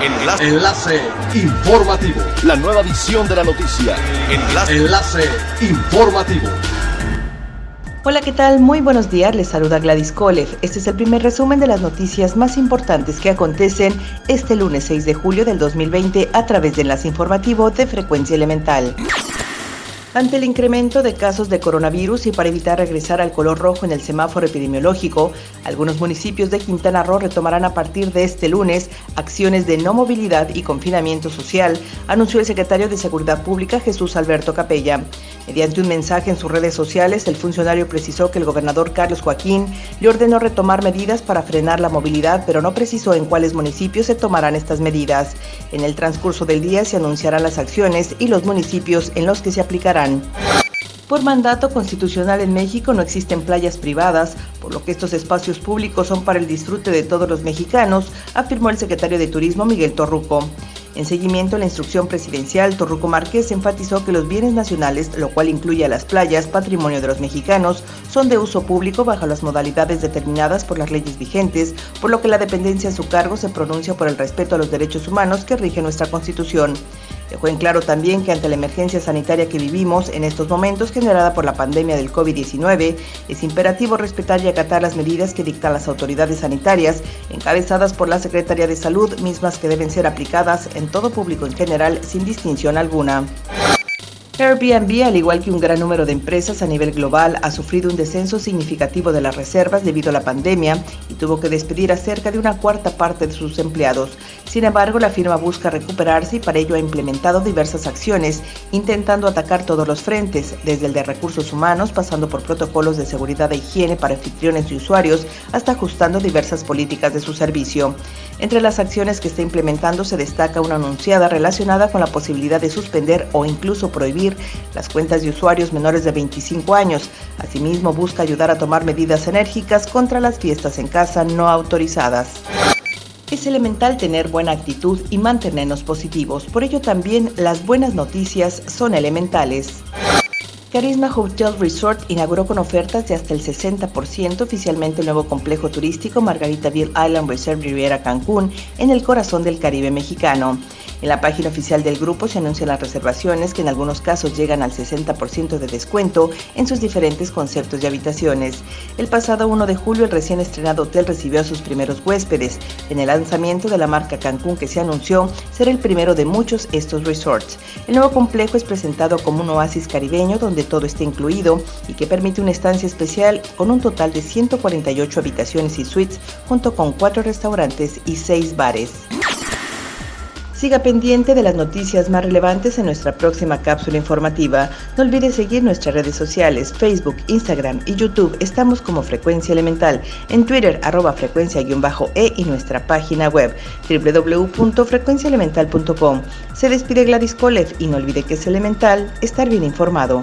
Enlace. Enlace informativo. La nueva edición de la noticia. Enlace. Enlace informativo. Hola, ¿qué tal? Muy buenos días, les saluda Gladys Kolev. Este es el primer resumen de las noticias más importantes que acontecen este lunes 6 de julio del 2020 a través de Enlace Informativo de Frecuencia Elemental. Ante el incremento de casos de coronavirus y para evitar regresar al color rojo en el semáforo epidemiológico, algunos municipios de Quintana Roo retomarán a partir de este lunes acciones de no movilidad y confinamiento social, anunció el secretario de Seguridad Pública Jesús Alberto Capella. Mediante un mensaje en sus redes sociales, el funcionario precisó que el gobernador Carlos Joaquín le ordenó retomar medidas para frenar la movilidad, pero no precisó en cuáles municipios se tomarán estas medidas. En el transcurso del día se anunciarán las acciones y los municipios en los que se aplicarán. Por mandato constitucional en México no existen playas privadas, por lo que estos espacios públicos son para el disfrute de todos los mexicanos, afirmó el secretario de Turismo Miguel Torruco. En seguimiento a la instrucción presidencial, Torruco Márquez enfatizó que los bienes nacionales, lo cual incluye a las playas, patrimonio de los mexicanos, son de uso público bajo las modalidades determinadas por las leyes vigentes, por lo que la dependencia a su cargo se pronuncia por el respeto a los derechos humanos que rige nuestra Constitución. Dejó en claro también que ante la emergencia sanitaria que vivimos en estos momentos generada por la pandemia del COVID-19, es imperativo respetar y acatar las medidas que dictan las autoridades sanitarias, encabezadas por la Secretaría de Salud, mismas que deben ser aplicadas en todo público en general sin distinción alguna. Airbnb, al igual que un gran número de empresas a nivel global, ha sufrido un descenso significativo de las reservas debido a la pandemia y tuvo que despedir a cerca de una cuarta parte de sus empleados. Sin embargo, la firma busca recuperarse y para ello ha implementado diversas acciones, intentando atacar todos los frentes, desde el de recursos humanos, pasando por protocolos de seguridad e higiene para anfitriones y usuarios, hasta ajustando diversas políticas de su servicio. Entre las acciones que está implementando se destaca una anunciada relacionada con la posibilidad de suspender o incluso prohibir las cuentas de usuarios menores de 25 años. Asimismo, busca ayudar a tomar medidas enérgicas contra las fiestas en casa no autorizadas. Es elemental tener buena actitud y mantenernos positivos, por ello también las buenas noticias son elementales. Carisma Hotel Resort inauguró con ofertas de hasta el 60% oficialmente el nuevo complejo turístico Margaritaville Island Reserve Riviera Cancún en el corazón del Caribe mexicano. En la página oficial del grupo se anuncian las reservaciones que en algunos casos llegan al 60% de descuento en sus diferentes conceptos de habitaciones. El pasado 1 de julio el recién estrenado hotel recibió a sus primeros huéspedes. En el lanzamiento de la marca Cancún que se anunció será el primero de muchos estos resorts. El nuevo complejo es presentado como un oasis caribeño donde todo está incluido y que permite una estancia especial con un total de 148 habitaciones y suites junto con cuatro restaurantes y seis bares. Siga pendiente de las noticias más relevantes en nuestra próxima cápsula informativa. No olvide seguir nuestras redes sociales, Facebook, Instagram y YouTube. Estamos como Frecuencia Elemental. En Twitter, arroba frecuencia-e y nuestra página web www.frecuenciaelemental.com. Se despide Gladys Kolev y no olvide que es elemental estar bien informado.